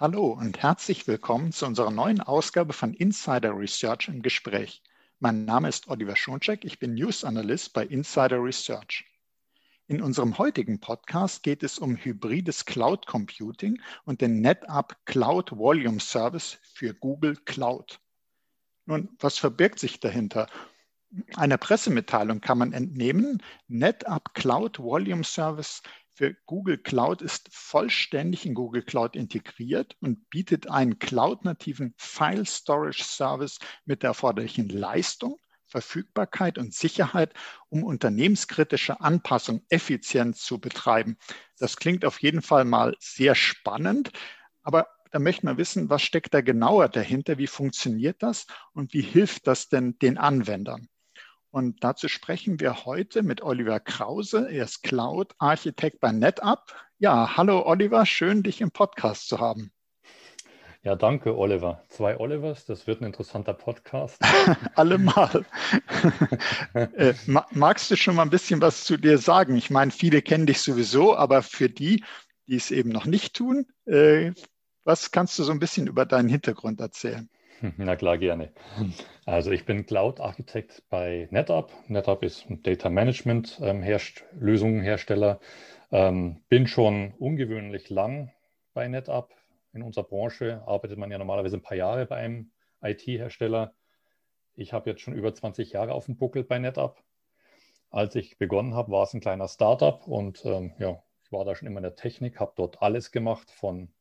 Hallo und herzlich willkommen zu unserer neuen Ausgabe von Insider Research im Gespräch. Mein Name ist Oliver Schoncheck, ich bin News Analyst bei Insider Research. In unserem heutigen Podcast geht es um hybrides Cloud Computing und den NetApp Cloud Volume Service für Google Cloud. Nun, was verbirgt sich dahinter? Einer Pressemitteilung kann man entnehmen, NetApp Cloud Volume Service für Google Cloud ist vollständig in Google Cloud integriert und bietet einen cloud-nativen File Storage Service mit der erforderlichen Leistung, Verfügbarkeit und Sicherheit, um unternehmenskritische Anpassungen effizient zu betreiben. Das klingt auf jeden Fall mal sehr spannend, aber da möchte man wissen, was steckt da genauer dahinter, wie funktioniert das und wie hilft das denn den Anwendern? Und dazu sprechen wir heute mit Oliver Krause. Er ist Cloud-Architekt bei NetApp. Ja, hallo Oliver, schön, dich im Podcast zu haben. Ja, danke, Oliver. Zwei Olivers, das wird ein interessanter Podcast. Allemal. äh, magst du schon mal ein bisschen was zu dir sagen? Ich meine, viele kennen dich sowieso, aber für die, die es eben noch nicht tun, äh, was kannst du so ein bisschen über deinen Hintergrund erzählen? Na klar, gerne. Also ich bin Cloud-Architekt bei NetApp. NetApp ist ein Data Management ähm, Herst Lösungenhersteller. Ähm, bin schon ungewöhnlich lang bei NetApp. In unserer Branche arbeitet man ja normalerweise ein paar Jahre bei einem IT-Hersteller. Ich habe jetzt schon über 20 Jahre auf dem Buckel bei NetApp. Als ich begonnen habe, war es ein kleiner Startup und ähm, ja, ich war da schon immer in der Technik, habe dort alles gemacht von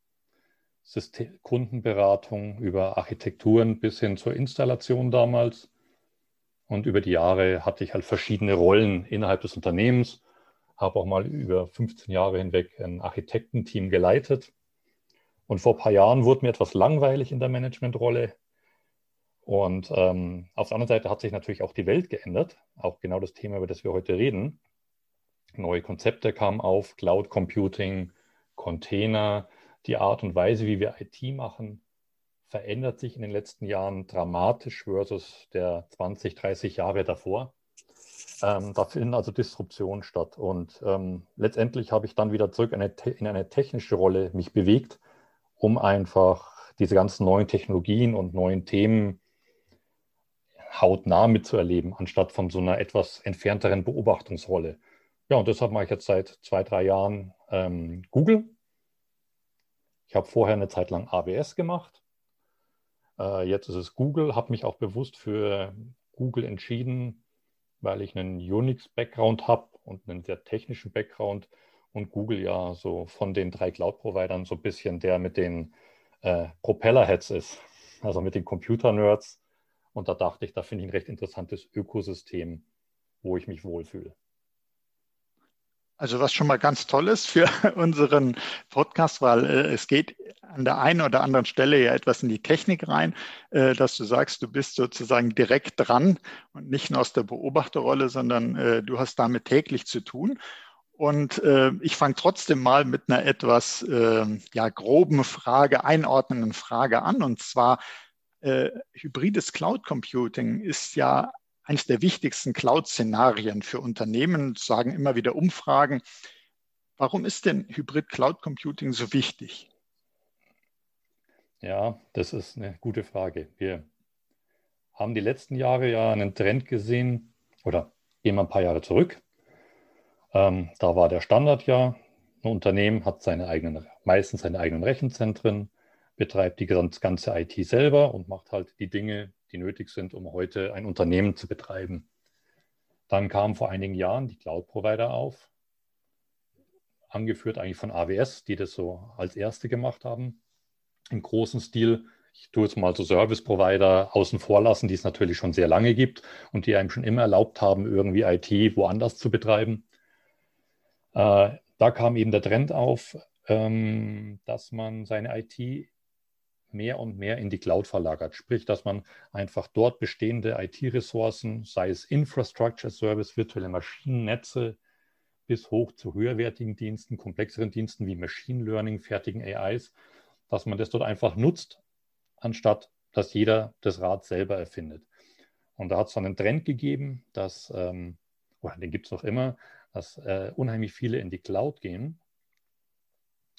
System Kundenberatung über Architekturen bis hin zur Installation damals. Und über die Jahre hatte ich halt verschiedene Rollen innerhalb des Unternehmens, habe auch mal über 15 Jahre hinweg ein Architektenteam geleitet. Und vor ein paar Jahren wurde mir etwas langweilig in der Managementrolle. Und ähm, auf der anderen Seite hat sich natürlich auch die Welt geändert, auch genau das Thema, über das wir heute reden. Neue Konzepte kamen auf, Cloud Computing, Container, die Art und Weise, wie wir IT machen, verändert sich in den letzten Jahren dramatisch versus der 20, 30 Jahre davor. Ähm, da finden also Disruptionen statt. Und ähm, letztendlich habe ich dann wieder zurück in eine, in eine technische Rolle mich bewegt, um einfach diese ganzen neuen Technologien und neuen Themen hautnah mitzuerleben, anstatt von so einer etwas entfernteren Beobachtungsrolle. Ja, und deshalb mache ich jetzt seit zwei, drei Jahren ähm, Google ich habe vorher eine Zeit lang AWS gemacht. Äh, jetzt ist es Google, habe mich auch bewusst für Google entschieden, weil ich einen Unix-Background habe und einen sehr technischen Background und Google ja so von den drei Cloud-Providern so ein bisschen der mit den äh, Propeller-Heads ist, also mit den Computer-Nerds. Und da dachte ich, da finde ich ein recht interessantes Ökosystem, wo ich mich wohlfühle. Also was schon mal ganz toll ist für unseren Podcast, weil äh, es geht an der einen oder anderen Stelle ja etwas in die Technik rein, äh, dass du sagst, du bist sozusagen direkt dran und nicht nur aus der Beobachterrolle, sondern äh, du hast damit täglich zu tun. Und ich fange trotzdem mal mit einer etwas ähm, ja, groben Frage, einordnenden Frage an. Und zwar, hybrides Cloud Computing ist ja eines der wichtigsten Cloud-Szenarien für Unternehmen, sagen immer wieder Umfragen. Warum ist denn Hybrid Cloud Computing so wichtig? Ja, das ist eine gute Frage. Wir haben die letzten Jahre ja einen Trend gesehen, oder gehen wir ein paar Jahre zurück. Ähm, da war der Standard ja, ein Unternehmen hat seine eigenen, meistens seine eigenen Rechenzentren, betreibt die ganze IT selber und macht halt die Dinge, die nötig sind, um heute ein Unternehmen zu betreiben. Dann kamen vor einigen Jahren die Cloud-Provider auf, angeführt eigentlich von AWS, die das so als erste gemacht haben. Im großen Stil, ich tue jetzt mal so Service-Provider außen vor lassen, die es natürlich schon sehr lange gibt und die einem schon immer erlaubt haben, irgendwie IT woanders zu betreiben. Äh, da kam eben der Trend auf, ähm, dass man seine IT mehr und mehr in die Cloud verlagert. Sprich, dass man einfach dort bestehende IT-Ressourcen, sei es Infrastructure Service, virtuelle Maschinennetze, bis hoch zu höherwertigen Diensten, komplexeren Diensten wie Machine Learning, fertigen AIs, dass man das dort einfach nutzt, anstatt dass jeder das Rad selber erfindet. Und da hat es dann einen Trend gegeben, dass, ähm, oder den gibt es noch immer, dass äh, unheimlich viele in die Cloud gehen.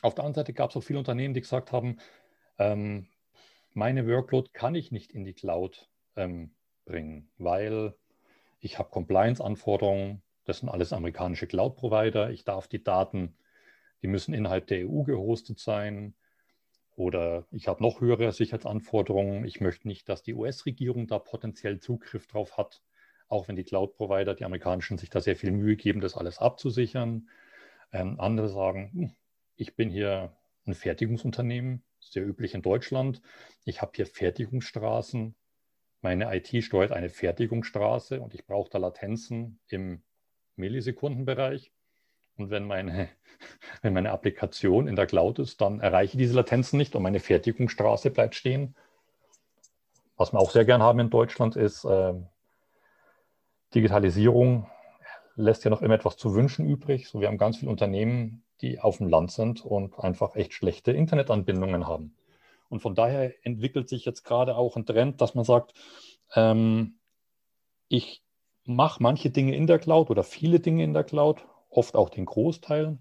Auf der anderen Seite gab es auch viele Unternehmen, die gesagt haben, ähm, meine Workload kann ich nicht in die Cloud ähm, bringen, weil ich habe Compliance-Anforderungen, das sind alles amerikanische Cloud-Provider, ich darf die Daten, die müssen innerhalb der EU gehostet sein. Oder ich habe noch höhere Sicherheitsanforderungen, ich möchte nicht, dass die US-Regierung da potenziell Zugriff drauf hat, auch wenn die Cloud-Provider, die amerikanischen, sich da sehr viel Mühe geben, das alles abzusichern. Ähm, andere sagen, hm, ich bin hier ein Fertigungsunternehmen, sehr üblich in Deutschland. Ich habe hier Fertigungsstraßen. Meine IT steuert eine Fertigungsstraße und ich brauche da Latenzen im Millisekundenbereich. Und wenn meine, wenn meine Applikation in der Cloud ist, dann erreiche ich diese Latenzen nicht und meine Fertigungsstraße bleibt stehen. Was wir auch sehr gern haben in Deutschland ist, äh, Digitalisierung lässt ja noch immer etwas zu wünschen übrig. So, wir haben ganz viele Unternehmen, die auf dem Land sind und einfach echt schlechte Internetanbindungen haben. Und von daher entwickelt sich jetzt gerade auch ein Trend, dass man sagt, ähm, ich mache manche Dinge in der Cloud oder viele Dinge in der Cloud, oft auch den Großteil,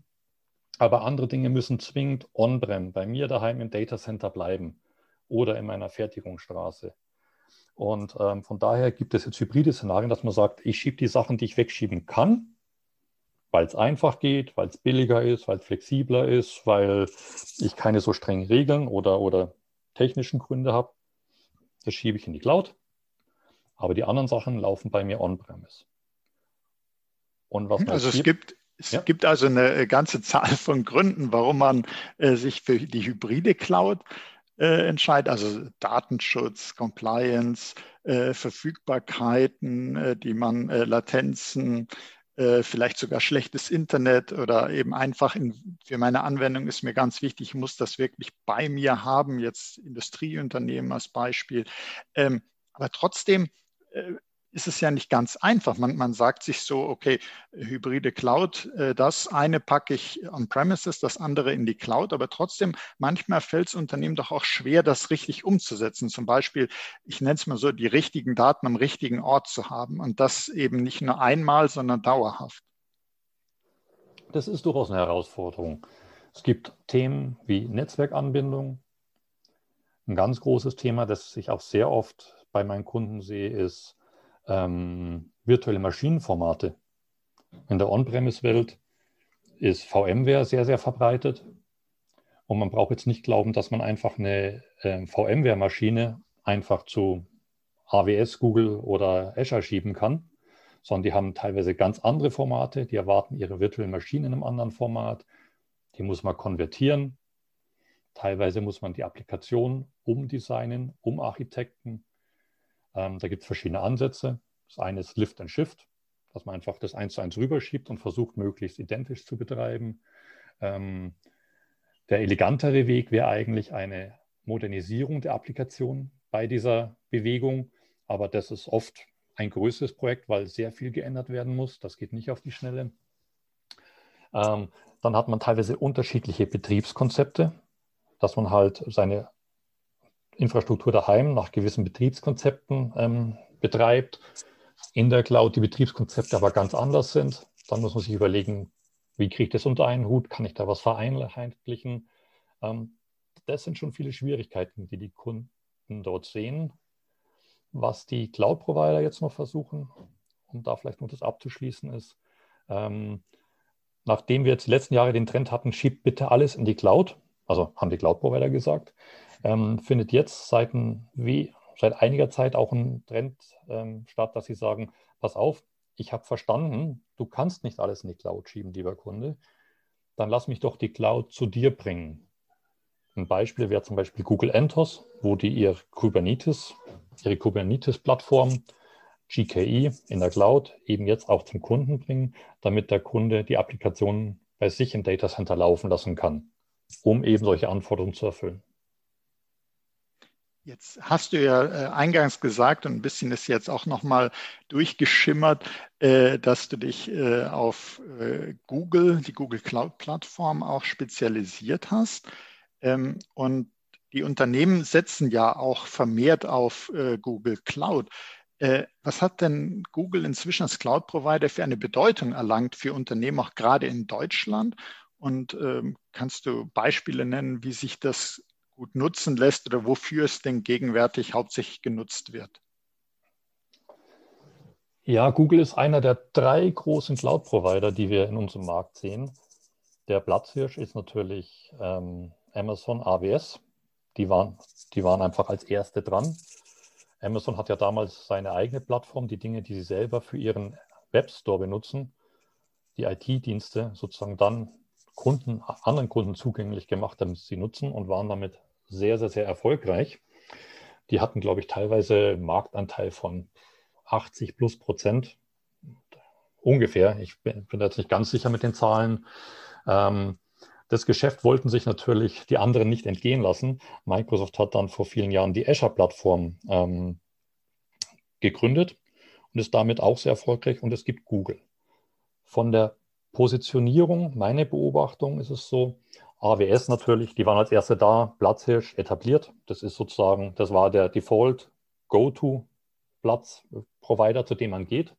aber andere Dinge müssen zwingend on-prem bei mir daheim im Datacenter bleiben oder in meiner Fertigungsstraße. Und ähm, von daher gibt es jetzt hybride Szenarien, dass man sagt, ich schiebe die Sachen, die ich wegschieben kann, weil es einfach geht, weil es billiger ist, weil es flexibler ist, weil ich keine so strengen Regeln oder, oder technischen Gründe habe. Das schiebe ich in die Cloud. Aber die anderen Sachen laufen bei mir on-premise. Und was also es gibt, es ja. gibt also eine ganze Zahl von Gründen, warum man äh, sich für die hybride Cloud äh, entscheidet, also Datenschutz, Compliance, äh, Verfügbarkeiten, äh, die man, äh, Latenzen, äh, vielleicht sogar schlechtes Internet oder eben einfach in, für meine Anwendung ist mir ganz wichtig, ich muss das wirklich bei mir haben, jetzt Industrieunternehmen als Beispiel. Ähm, aber trotzdem äh, ist es ja nicht ganz einfach. Man, man sagt sich so, okay, hybride Cloud, äh, das eine packe ich on-premises, das andere in die Cloud, aber trotzdem, manchmal fällt es Unternehmen doch auch schwer, das richtig umzusetzen. Zum Beispiel, ich nenne es mal so, die richtigen Daten am richtigen Ort zu haben und das eben nicht nur einmal, sondern dauerhaft. Das ist durchaus eine Herausforderung. Es gibt Themen wie Netzwerkanbindung. Ein ganz großes Thema, das ich auch sehr oft bei meinen Kunden sehe, ist ähm, virtuelle Maschinenformate. In der On-Premise-Welt ist VMware sehr, sehr verbreitet. Und man braucht jetzt nicht glauben, dass man einfach eine äh, VMware-Maschine einfach zu AWS, Google oder Azure schieben kann, sondern die haben teilweise ganz andere Formate. Die erwarten ihre virtuellen Maschinen in einem anderen Format. Die muss man konvertieren. Teilweise muss man die Applikation umdesignen, umarchitekten. Ähm, da gibt es verschiedene Ansätze. Das eine ist Lift and Shift, dass man einfach das eins zu eins rüberschiebt und versucht, möglichst identisch zu betreiben. Ähm, der elegantere Weg wäre eigentlich eine Modernisierung der Applikation bei dieser Bewegung, aber das ist oft ein größeres Projekt, weil sehr viel geändert werden muss. Das geht nicht auf die Schnelle. Ähm, dann hat man teilweise unterschiedliche Betriebskonzepte, dass man halt seine Infrastruktur daheim nach gewissen Betriebskonzepten ähm, betreibt, in der Cloud die Betriebskonzepte aber ganz anders sind. Dann muss man sich überlegen, wie kriege ich das unter einen Hut? Kann ich da was vereinheitlichen? Ähm, das sind schon viele Schwierigkeiten, die die Kunden dort sehen. Was die Cloud-Provider jetzt noch versuchen, um da vielleicht noch das abzuschließen, ist, ähm, nachdem wir jetzt die letzten Jahre den Trend hatten, schiebt bitte alles in die Cloud, also haben die Cloud-Provider gesagt, ähm, findet jetzt seit, wie, seit einiger Zeit auch ein Trend ähm, statt, dass sie sagen, pass auf, ich habe verstanden, du kannst nicht alles in die Cloud schieben, lieber Kunde, dann lass mich doch die Cloud zu dir bringen. Ein Beispiel wäre zum Beispiel Google Entos, wo die ihr Kubernetes, ihre Kubernetes-Plattform GKE in der Cloud eben jetzt auch zum Kunden bringen, damit der Kunde die Applikation bei sich im Data Center laufen lassen kann, um eben solche Anforderungen zu erfüllen. Jetzt hast du ja äh, eingangs gesagt und ein bisschen ist jetzt auch nochmal durchgeschimmert, äh, dass du dich äh, auf Google, die Google Cloud Plattform auch spezialisiert hast. Ähm, und die Unternehmen setzen ja auch vermehrt auf Google Cloud. Was hat denn Google inzwischen als Cloud-Provider für eine Bedeutung erlangt für Unternehmen, auch gerade in Deutschland? Und ähm, kannst du Beispiele nennen, wie sich das gut nutzen lässt oder wofür es denn gegenwärtig hauptsächlich genutzt wird? Ja, Google ist einer der drei großen Cloud-Provider, die wir in unserem Markt sehen. Der Platzhirsch ist natürlich ähm, Amazon AWS. Die waren, die waren einfach als erste dran. Amazon hat ja damals seine eigene Plattform, die Dinge, die sie selber für ihren Webstore benutzen, die IT-Dienste sozusagen dann Kunden, anderen Kunden zugänglich gemacht, damit sie nutzen und waren damit sehr, sehr, sehr erfolgreich. Die hatten, glaube ich, teilweise Marktanteil von 80 plus Prozent. Ungefähr. Ich bin, bin jetzt nicht ganz sicher mit den Zahlen. Ähm, das Geschäft wollten sich natürlich die anderen nicht entgehen lassen. Microsoft hat dann vor vielen Jahren die Azure-Plattform ähm, gegründet und ist damit auch sehr erfolgreich und es gibt Google. Von der Positionierung, meine Beobachtung ist es so, AWS natürlich, die waren als erste da, Platzhirsch etabliert. Das ist sozusagen, das war der Default Go-To-Platz-Provider, zu dem man geht.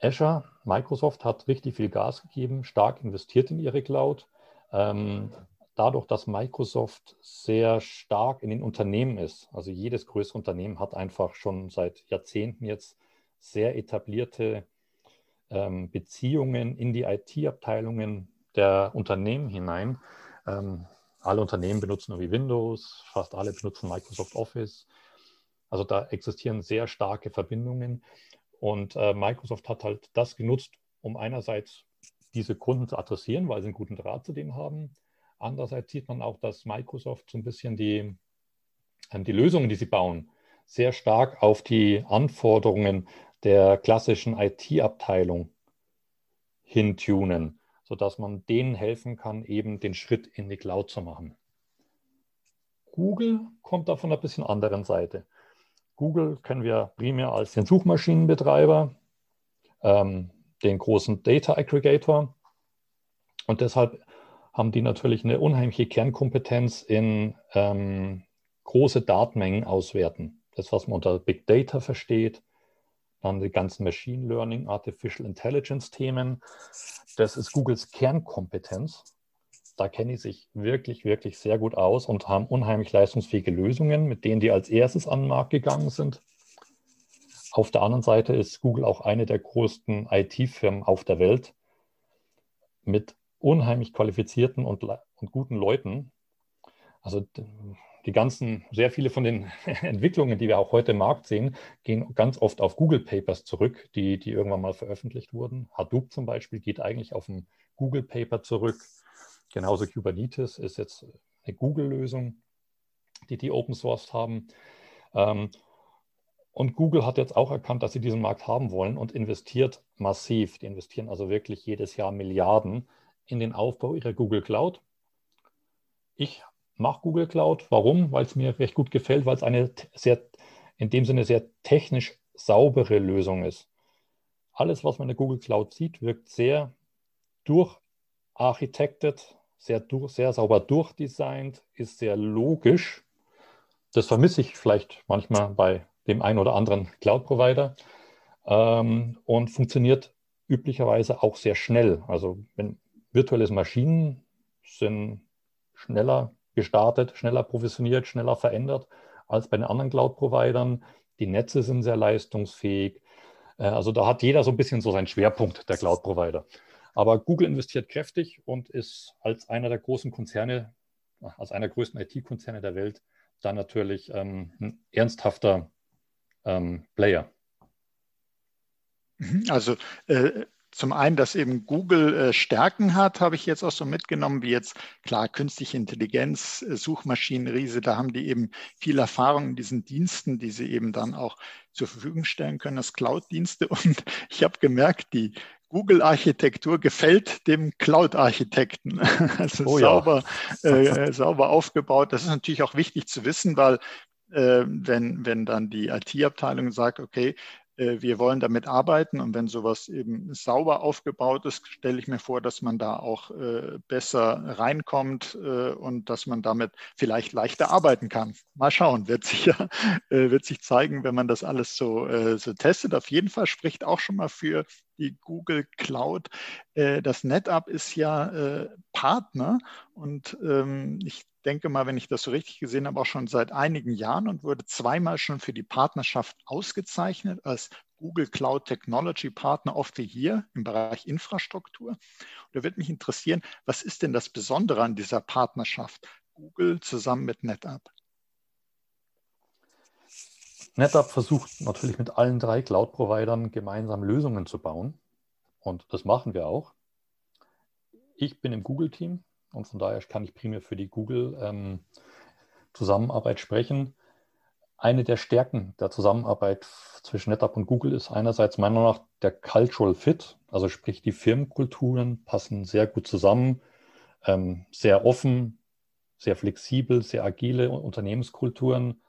Azure, Microsoft hat richtig viel Gas gegeben, stark investiert in ihre Cloud. Ähm, dadurch, dass Microsoft sehr stark in den Unternehmen ist, also jedes größere Unternehmen hat einfach schon seit Jahrzehnten jetzt sehr etablierte ähm, Beziehungen in die IT-Abteilungen der Unternehmen hinein. Ähm, alle Unternehmen benutzen irgendwie Windows, fast alle benutzen Microsoft Office. Also da existieren sehr starke Verbindungen. Und äh, Microsoft hat halt das genutzt, um einerseits diese Kunden zu adressieren, weil sie einen guten Draht zu denen haben. Andererseits sieht man auch, dass Microsoft so ein bisschen die, äh, die Lösungen, die sie bauen, sehr stark auf die Anforderungen der klassischen IT-Abteilung hintunen, sodass man denen helfen kann, eben den Schritt in die Cloud zu machen. Google kommt da von einer bisschen anderen Seite. Google kennen wir primär als den Suchmaschinenbetreiber, ähm, den großen Data Aggregator. Und deshalb haben die natürlich eine unheimliche Kernkompetenz in ähm, große Datenmengen auswerten. Das, was man unter Big Data versteht, dann die ganzen Machine Learning, Artificial Intelligence Themen. Das ist Googles Kernkompetenz da kennen die sich wirklich, wirklich sehr gut aus und haben unheimlich leistungsfähige Lösungen, mit denen die als erstes an den Markt gegangen sind. Auf der anderen Seite ist Google auch eine der größten IT-Firmen auf der Welt mit unheimlich qualifizierten und, und guten Leuten. Also die ganzen, sehr viele von den Entwicklungen, die wir auch heute im Markt sehen, gehen ganz oft auf Google Papers zurück, die, die irgendwann mal veröffentlicht wurden. Hadoop zum Beispiel geht eigentlich auf ein Google Paper zurück. Genauso Kubernetes ist jetzt eine Google-Lösung, die die Open Source haben. Ähm, und Google hat jetzt auch erkannt, dass sie diesen Markt haben wollen und investiert massiv. Die investieren also wirklich jedes Jahr Milliarden in den Aufbau ihrer Google Cloud. Ich mache Google Cloud. Warum? Weil es mir recht gut gefällt, weil es eine sehr, in dem Sinne sehr technisch saubere Lösung ist. Alles, was man in der Google Cloud sieht, wirkt sehr durcharchitektet, sehr, durch, sehr sauber durchdesignt, ist sehr logisch. Das vermisse ich vielleicht manchmal bei dem einen oder anderen Cloud-Provider ähm, und funktioniert üblicherweise auch sehr schnell. Also wenn virtuelle Maschinen sind schneller gestartet, schneller provisioniert, schneller verändert als bei den anderen Cloud-Providern. Die Netze sind sehr leistungsfähig. Äh, also da hat jeder so ein bisschen so seinen Schwerpunkt, der Cloud-Provider. Aber Google investiert kräftig und ist als einer der großen Konzerne, als einer der größten IT-Konzerne der Welt, dann natürlich ähm, ein ernsthafter ähm, Player. Mhm, also äh, zum einen, dass eben Google äh, Stärken hat, habe ich jetzt auch so mitgenommen, wie jetzt klar künstliche Intelligenz, äh, Suchmaschinenriese, da haben die eben viel Erfahrung in diesen Diensten, die sie eben dann auch zur Verfügung stellen können als Cloud-Dienste. Und ich habe gemerkt, die Google-Architektur gefällt dem Cloud-Architekten. Also oh, sauber, ja. äh, sauber aufgebaut. Das ist natürlich auch wichtig zu wissen, weil äh, wenn, wenn dann die IT-Abteilung sagt, okay, äh, wir wollen damit arbeiten und wenn sowas eben sauber aufgebaut ist, stelle ich mir vor, dass man da auch äh, besser reinkommt äh, und dass man damit vielleicht leichter arbeiten kann. Mal schauen, wird sich ja, wird sich zeigen, wenn man das alles so, so testet. Auf jeden Fall spricht auch schon mal für die Google Cloud. Das NetApp ist ja Partner und ähm, ich denke mal, wenn ich das so richtig gesehen habe, auch schon seit einigen Jahren und wurde zweimal schon für die Partnerschaft ausgezeichnet als Google Cloud Technology Partner of the Year im Bereich Infrastruktur. Und da wird mich interessieren, was ist denn das Besondere an dieser Partnerschaft Google zusammen mit NetApp? NetApp versucht natürlich mit allen drei Cloud-Providern gemeinsam Lösungen zu bauen. Und das machen wir auch. Ich bin im Google-Team und von daher kann ich primär für die Google-Zusammenarbeit ähm, sprechen. Eine der Stärken der Zusammenarbeit zwischen NetApp und Google ist einerseits meiner Meinung nach der Cultural Fit, also sprich die Firmenkulturen passen sehr gut zusammen, ähm, sehr offen, sehr flexibel, sehr agile Unternehmenskulturen.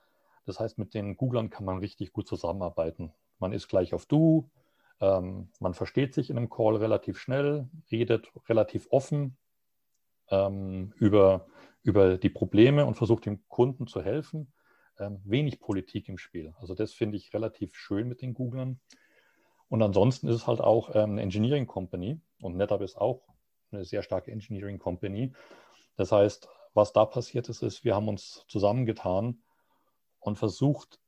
Das heißt, mit den Googlern kann man richtig gut zusammenarbeiten. Man ist gleich auf Du, ähm, man versteht sich in einem Call relativ schnell, redet relativ offen ähm, über, über die Probleme und versucht dem Kunden zu helfen. Ähm, wenig Politik im Spiel. Also das finde ich relativ schön mit den Googlern. Und ansonsten ist es halt auch ähm, eine Engineering Company und NetApp ist auch eine sehr starke Engineering Company. Das heißt, was da passiert ist, ist, wir haben uns zusammengetan und versucht,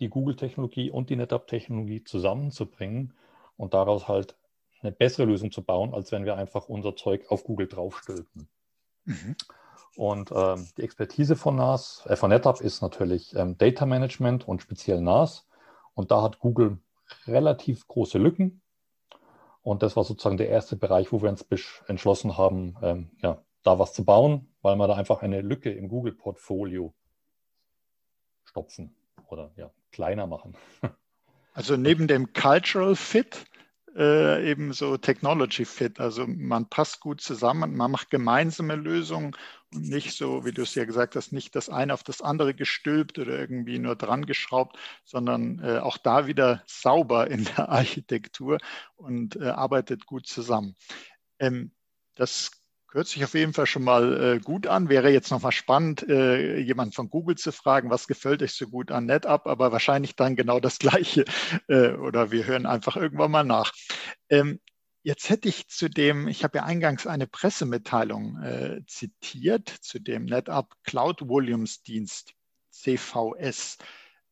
die Google-Technologie und die NetApp-Technologie zusammenzubringen und daraus halt eine bessere Lösung zu bauen, als wenn wir einfach unser Zeug auf Google draufstülpen. Mhm. Und ähm, die Expertise von NAS, äh, von NetApp ist natürlich ähm, Data Management und speziell NAS. Und da hat Google relativ große Lücken. Und das war sozusagen der erste Bereich, wo wir uns entschlossen haben, ähm, ja, da was zu bauen, weil wir da einfach eine Lücke im Google-Portfolio stopfen oder ja, kleiner machen. Also neben dem Cultural Fit äh, eben so Technology Fit. Also man passt gut zusammen, man macht gemeinsame Lösungen und nicht so, wie du es ja gesagt hast, nicht das eine auf das andere gestülpt oder irgendwie nur dran geschraubt, sondern äh, auch da wieder sauber in der Architektur und äh, arbeitet gut zusammen. Ähm, das Hört sich auf jeden Fall schon mal äh, gut an. Wäre jetzt noch mal spannend, äh, jemand von Google zu fragen, was gefällt euch so gut an NetApp, aber wahrscheinlich dann genau das Gleiche. Äh, oder wir hören einfach irgendwann mal nach. Ähm, jetzt hätte ich zu dem, ich habe ja eingangs eine Pressemitteilung äh, zitiert, zu dem NetApp Cloud Volumes Dienst, CVS.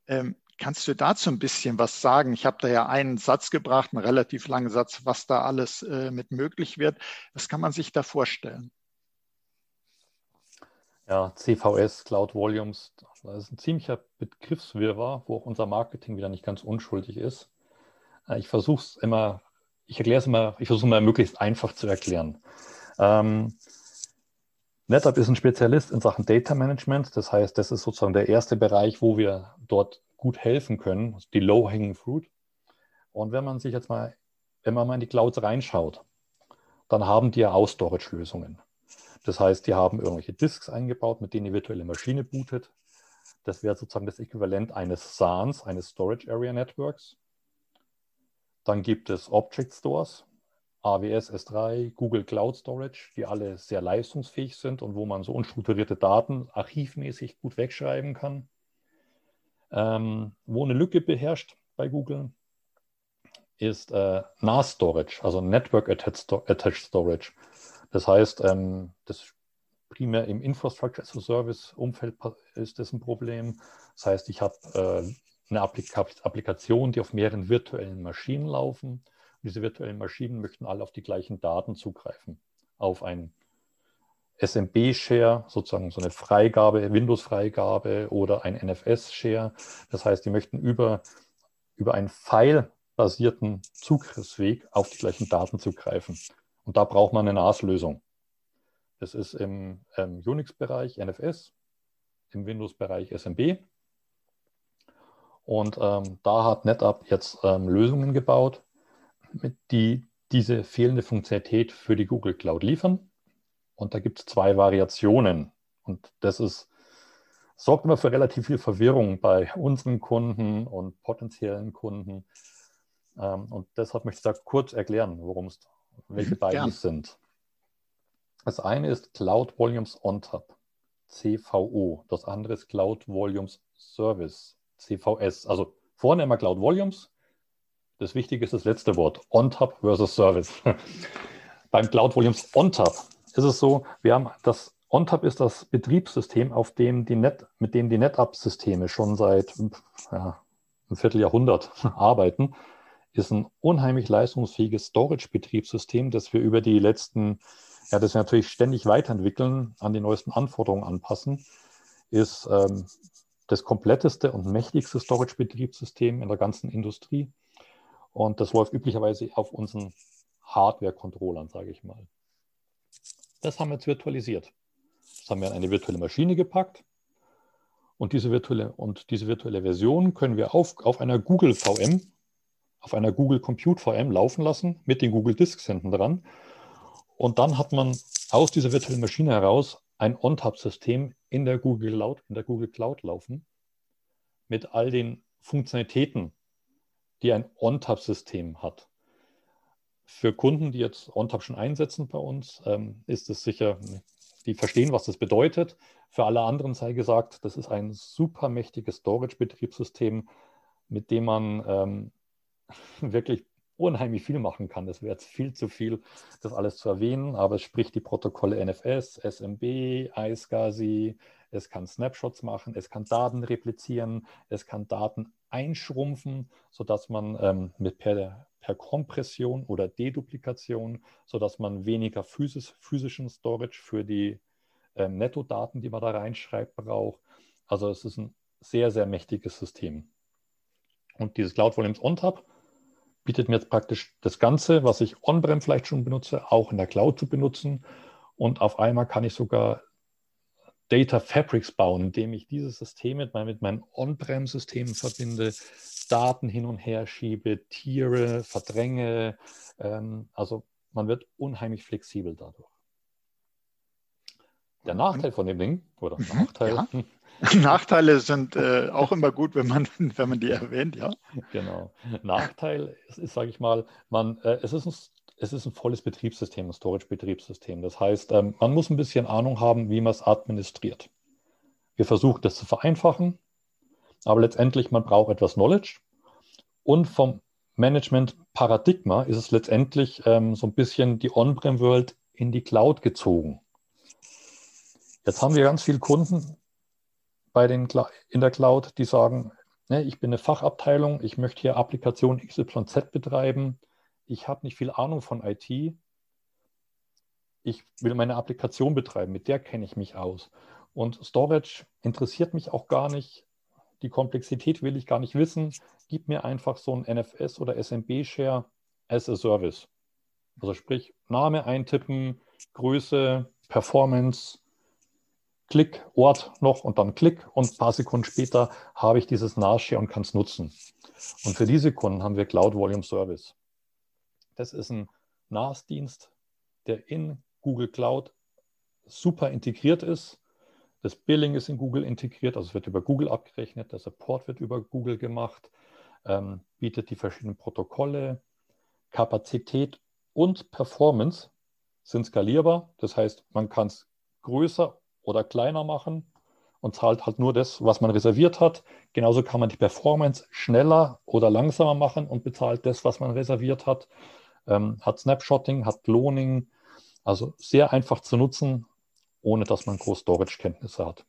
Ähm, Kannst du dazu ein bisschen was sagen? Ich habe da ja einen Satz gebracht, einen relativ langen Satz, was da alles äh, mit möglich wird. Was kann man sich da vorstellen? Ja, CVS, Cloud Volumes, das ist ein ziemlicher Begriffswirrwarr, wo auch unser Marketing wieder nicht ganz unschuldig ist. Äh, ich versuche es immer, ich erkläre es immer, ich versuche mal möglichst einfach zu erklären. Ähm, NetApp ist ein Spezialist in Sachen Data Management. Das heißt, das ist sozusagen der erste Bereich, wo wir dort gut helfen können, also die Low-Hanging Fruit. Und wenn man sich jetzt mal, wenn man mal in die Clouds reinschaut, dann haben die ja Aus-Storage-Lösungen. Das heißt, die haben irgendwelche Disks eingebaut, mit denen die virtuelle Maschine bootet. Das wäre sozusagen das Äquivalent eines SANs, eines Storage Area Networks. Dann gibt es Object Stores, AWS S3, Google Cloud Storage, die alle sehr leistungsfähig sind und wo man so unstrukturierte Daten archivmäßig gut wegschreiben kann ähm, wo eine Lücke beherrscht bei Google, ist äh, NAS Storage, also Network Attached Storage. Das heißt, ähm, das primär im Infrastructure as a Service Umfeld ist das ein Problem. Das heißt, ich habe äh, eine Applika Applikation, die auf mehreren virtuellen Maschinen laufen. Und diese virtuellen Maschinen möchten alle auf die gleichen Daten zugreifen, auf ein SMB-Share, sozusagen so eine Freigabe, Windows-Freigabe oder ein NFS-Share. Das heißt, die möchten über, über einen File-basierten Zugriffsweg auf die gleichen Daten zugreifen. Und da braucht man eine NAS-Lösung. Das ist im ähm, Unix-Bereich NFS, im Windows-Bereich SMB. Und ähm, da hat NetApp jetzt ähm, Lösungen gebaut, die diese fehlende Funktionalität für die Google Cloud liefern. Und da gibt es zwei Variationen. Und das ist, sorgt immer für relativ viel Verwirrung bei unseren Kunden und potenziellen Kunden. Ähm, und deshalb möchte ich da kurz erklären, worum es, welche mhm, beiden es sind. Das eine ist Cloud Volumes on Top, CVO. Das andere ist Cloud Volumes Service, CVS. Also vorne immer Cloud Volumes. Das Wichtige ist das letzte Wort, on top versus Service. Beim Cloud Volumes on top ist es so, wir haben das ONTAP ist das Betriebssystem, auf dem die Net, mit dem die NetApp-Systeme schon seit ja, einem Vierteljahrhundert arbeiten. Ist ein unheimlich leistungsfähiges Storage-Betriebssystem, das wir über die letzten, ja, das wir natürlich ständig weiterentwickeln, an die neuesten Anforderungen anpassen. Ist ähm, das kompletteste und mächtigste Storage-Betriebssystem in der ganzen Industrie. Und das läuft üblicherweise auf unseren Hardware-Controllern, sage ich mal. Das haben wir jetzt virtualisiert. Das haben wir in eine virtuelle Maschine gepackt. Und diese virtuelle, und diese virtuelle Version können wir auf, auf einer Google VM, auf einer Google Compute VM laufen lassen, mit den Google Disks hinten dran. Und dann hat man aus dieser virtuellen Maschine heraus ein ONTAP-System in in der Google Cloud laufen, mit all den Funktionalitäten, die ein ONTAP-System hat. Für Kunden, die jetzt ONTAP schon einsetzen bei uns, ähm, ist es sicher die verstehen, was das bedeutet. Für alle anderen sei gesagt, das ist ein super mächtiges Storage-Betriebssystem, mit dem man ähm, wirklich unheimlich viel machen kann. Das wäre jetzt viel zu viel, das alles zu erwähnen, aber es spricht die Protokolle NFS, SMB, iSCSI, es kann Snapshots machen, es kann Daten replizieren, es kann Daten einschrumpfen, sodass man ähm, mit per, per Kompression oder Deduplikation, sodass man weniger physisch, physischen Storage für die ähm, Nettodaten, die man da reinschreibt, braucht. Also es ist ein sehr, sehr mächtiges System. Und dieses Cloud Volumes OnTap bietet mir jetzt praktisch das Ganze, was ich on-prem vielleicht schon benutze, auch in der Cloud zu benutzen. Und auf einmal kann ich sogar Data Fabrics bauen, indem ich dieses System mit, mit meinen On-Prem-Systemen verbinde, Daten hin und her schiebe, Tiere, verdränge. Ähm, also man wird unheimlich flexibel dadurch. Der Nachteil von dem Ding, oder mhm, Nachteil? Ja. Nachteile sind äh, auch immer gut, wenn man, wenn man die erwähnt, ja. Genau. Nachteil ist, ist sage ich mal, man, äh, es ist es ist ein volles Betriebssystem, ein Storage-Betriebssystem. Das heißt, ähm, man muss ein bisschen Ahnung haben, wie man es administriert. Wir versuchen das zu vereinfachen, aber letztendlich, man braucht etwas Knowledge. Und vom Management-Paradigma ist es letztendlich ähm, so ein bisschen die On-Prem-World in die Cloud gezogen. Jetzt haben wir ganz viele Kunden bei den, in der Cloud, die sagen, ne, ich bin eine Fachabteilung, ich möchte hier Applikation XYZ betreiben ich habe nicht viel Ahnung von IT. Ich will meine Applikation betreiben, mit der kenne ich mich aus. Und Storage interessiert mich auch gar nicht. Die Komplexität will ich gar nicht wissen. Gib mir einfach so ein NFS oder SMB-Share as a Service. Also sprich, Name eintippen, Größe, Performance, Klick, Ort noch und dann Klick und ein paar Sekunden später habe ich dieses NAS-Share und kann es nutzen. Und für diese Kunden haben wir Cloud Volume Service. Das ist ein NAS-Dienst, der in Google Cloud super integriert ist. Das Billing ist in Google integriert, also es wird über Google abgerechnet, der Support wird über Google gemacht, ähm, bietet die verschiedenen Protokolle, Kapazität und Performance sind skalierbar. Das heißt, man kann es größer oder kleiner machen und zahlt halt nur das, was man reserviert hat. Genauso kann man die Performance schneller oder langsamer machen und bezahlt das, was man reserviert hat ähm, hat Snapshotting, hat Cloning, also sehr einfach zu nutzen, ohne dass man groß Storage-Kenntnisse hat.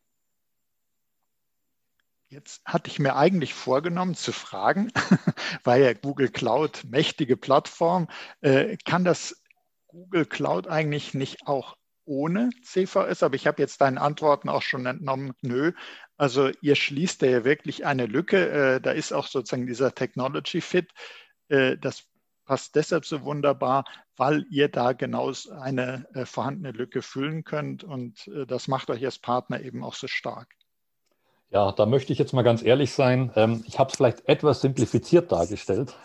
Jetzt hatte ich mir eigentlich vorgenommen zu fragen, weil ja Google Cloud mächtige Plattform, äh, kann das Google Cloud eigentlich nicht auch ohne CVS? Aber ich habe jetzt deinen Antworten auch schon entnommen, nö. Also ihr schließt ja wirklich eine Lücke. Äh, da ist auch sozusagen dieser Technology Fit. Äh, das passt deshalb so wunderbar, weil ihr da genau eine äh, vorhandene Lücke füllen könnt und äh, das macht euch als Partner eben auch so stark. Ja, da möchte ich jetzt mal ganz ehrlich sein. Ähm, ich habe es vielleicht etwas simplifiziert dargestellt.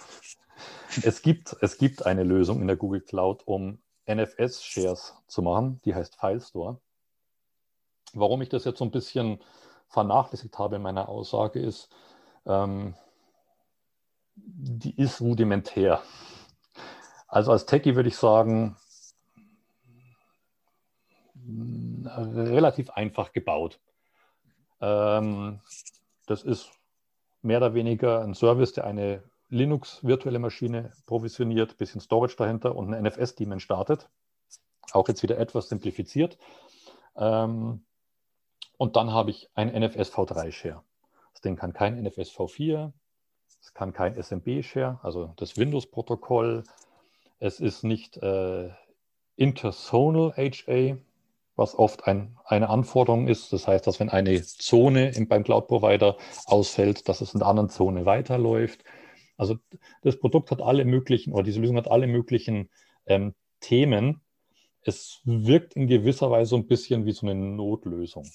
Es gibt, es gibt eine Lösung in der Google Cloud, um NFS-Shares zu machen, die heißt FileStore. Warum ich das jetzt so ein bisschen vernachlässigt habe in meiner Aussage ist, ähm, die ist rudimentär. Also als Techie würde ich sagen, relativ einfach gebaut. Ähm, das ist mehr oder weniger ein Service, der eine Linux-virtuelle Maschine provisioniert, bisschen Storage dahinter und ein NFS-Daemon startet. Auch jetzt wieder etwas simplifiziert. Ähm, und dann habe ich ein NFS-V3-Share. Das Ding kann kein NFS-V4, es kann kein SMB-Share, also das Windows-Protokoll. Es ist nicht äh, Interzonal HA, was oft ein, eine Anforderung ist. Das heißt, dass wenn eine Zone im, beim Cloud-Provider ausfällt, dass es in der anderen Zone weiterläuft. Also das Produkt hat alle möglichen, oder diese Lösung hat alle möglichen ähm, Themen. Es wirkt in gewisser Weise so ein bisschen wie so eine Notlösung.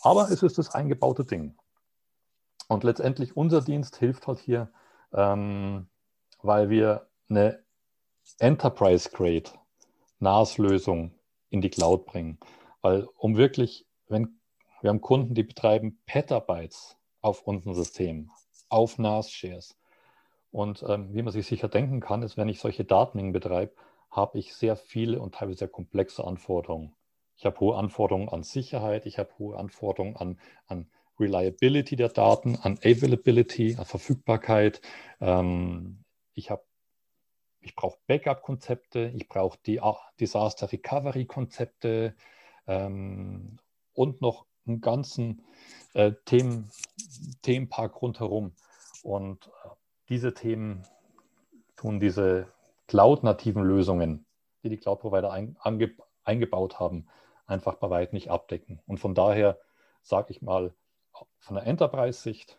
Aber es ist das eingebaute Ding. Und letztendlich unser Dienst hilft halt hier, ähm, weil wir eine Enterprise-Grade NAS-Lösung in die Cloud bringen. Weil um wirklich, wenn wir haben Kunden, die betreiben Petabytes auf unserem System, auf NAS-Shares. Und ähm, wie man sich sicher denken kann, ist, wenn ich solche Datenmengen betreibe, habe ich sehr viele und teilweise sehr komplexe Anforderungen. Ich habe hohe Anforderungen an Sicherheit, ich habe hohe Anforderungen an, an Reliability der Daten, an Availability, an Verfügbarkeit. Ähm, ich habe ich brauche Backup-Konzepte, ich brauche die Disaster Recovery-Konzepte ähm, und noch einen ganzen äh, Themen, Themenpark rundherum. Und äh, diese Themen tun diese Cloud-nativen Lösungen, die die Cloud-Provider ein, eingebaut haben, einfach bei weitem nicht abdecken. Und von daher sage ich mal, von der Enterprise-Sicht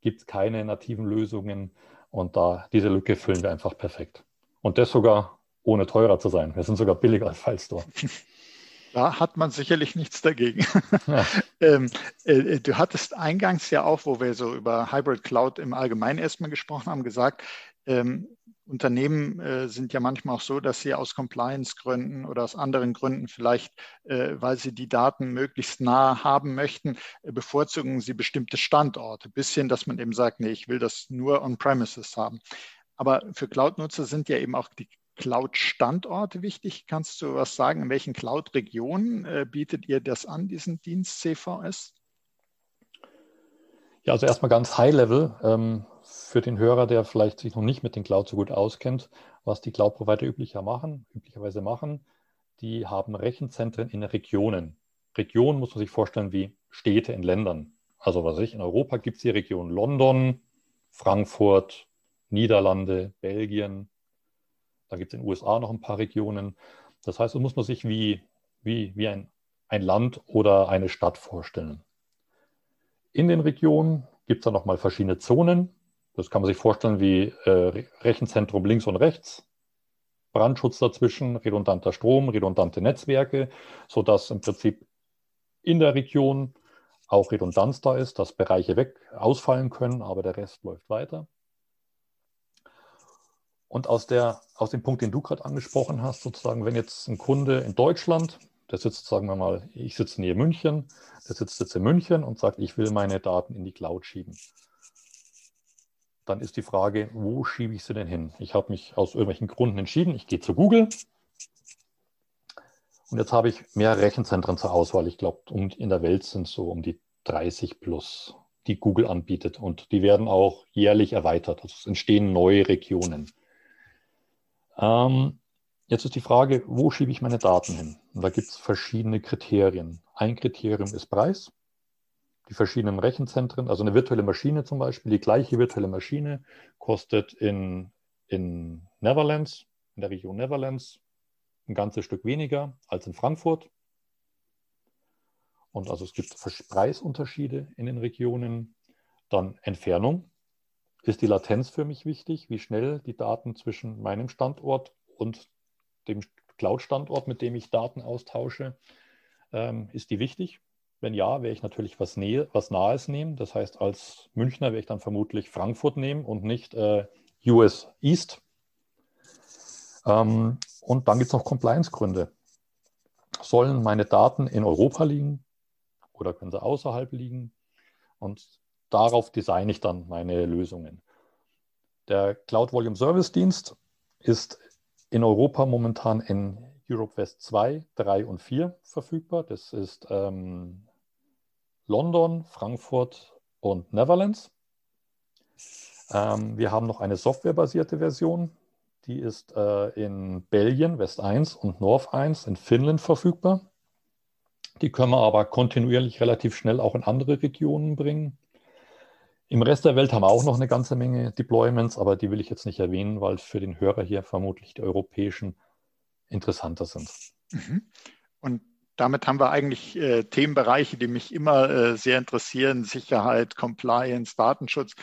gibt es keine nativen Lösungen, und da diese Lücke füllen wir einfach perfekt. Und das sogar ohne teurer zu sein. Wir sind sogar billiger als Filestore. Da hat man sicherlich nichts dagegen. Ja. ähm, äh, du hattest eingangs ja auch, wo wir so über Hybrid Cloud im Allgemeinen erstmal gesprochen haben, gesagt, ähm, Unternehmen äh, sind ja manchmal auch so, dass sie aus Compliance-Gründen oder aus anderen Gründen vielleicht, äh, weil sie die Daten möglichst nah haben möchten, äh, bevorzugen sie bestimmte Standorte. Bis hin, dass man eben sagt, nee, ich will das nur on-premises haben. Aber für Cloud-Nutzer sind ja eben auch die Cloud-Standorte wichtig. Kannst du was sagen, in welchen Cloud-Regionen äh, bietet ihr das an, diesen Dienst CVS? Ja, also erstmal ganz High-Level. Ähm, für den Hörer, der vielleicht sich noch nicht mit den Cloud so gut auskennt, was die Cloud-Provider üblicher machen, üblicherweise machen, die haben Rechenzentren in Regionen. Regionen muss man sich vorstellen wie Städte in Ländern. Also was ich, in Europa gibt es die Region London, Frankfurt, Niederlande, Belgien. Da gibt es in den USA noch ein paar Regionen. Das heißt, so muss man sich wie, wie, wie ein, ein Land oder eine Stadt vorstellen. In den Regionen gibt es dann nochmal verschiedene Zonen. Das kann man sich vorstellen wie äh, Rechenzentrum links und rechts, Brandschutz dazwischen, redundanter Strom, redundante Netzwerke, sodass im Prinzip in der Region auch Redundanz da ist, dass Bereiche weg ausfallen können, aber der Rest läuft weiter. Und aus, der, aus dem Punkt, den du gerade angesprochen hast, sozusagen, wenn jetzt ein Kunde in Deutschland, der sitzt, sagen wir mal, ich sitze nähe München, der sitzt jetzt in München und sagt, ich will meine Daten in die Cloud schieben dann ist die Frage, wo schiebe ich sie denn hin? Ich habe mich aus irgendwelchen Gründen entschieden, ich gehe zu Google. Und jetzt habe ich mehr Rechenzentren zur Auswahl. Ich glaube, in der Welt sind so um die 30 plus, die Google anbietet. Und die werden auch jährlich erweitert. Also es entstehen neue Regionen. Ähm, jetzt ist die Frage, wo schiebe ich meine Daten hin? Und da gibt es verschiedene Kriterien. Ein Kriterium ist Preis die verschiedenen Rechenzentren, also eine virtuelle Maschine zum Beispiel, die gleiche virtuelle Maschine kostet in, in Netherlands, in der Region Netherlands, ein ganzes Stück weniger als in Frankfurt. Und also es gibt Preisunterschiede in den Regionen. Dann Entfernung. Ist die Latenz für mich wichtig? Wie schnell die Daten zwischen meinem Standort und dem Cloud-Standort, mit dem ich Daten austausche, ähm, ist die wichtig? Wenn ja, werde ich natürlich was, Nähe, was Nahes nehmen. Das heißt, als Münchner werde ich dann vermutlich Frankfurt nehmen und nicht äh, US East. Ähm, und dann gibt es noch Compliance-Gründe. Sollen meine Daten in Europa liegen oder können sie außerhalb liegen? Und darauf designe ich dann meine Lösungen. Der Cloud Volume Service Dienst ist in Europa momentan in Europe West 2, 3 und 4 verfügbar. Das ist ähm, London, Frankfurt und Netherlands. Ähm, wir haben noch eine softwarebasierte Version, die ist äh, in Belgien, West 1 und North 1 in Finnland verfügbar. Die können wir aber kontinuierlich relativ schnell auch in andere Regionen bringen. Im Rest der Welt haben wir auch noch eine ganze Menge Deployments, aber die will ich jetzt nicht erwähnen, weil für den Hörer hier vermutlich die europäischen interessanter sind. Mhm. Und damit haben wir eigentlich äh, Themenbereiche, die mich immer äh, sehr interessieren, Sicherheit, Compliance, Datenschutz,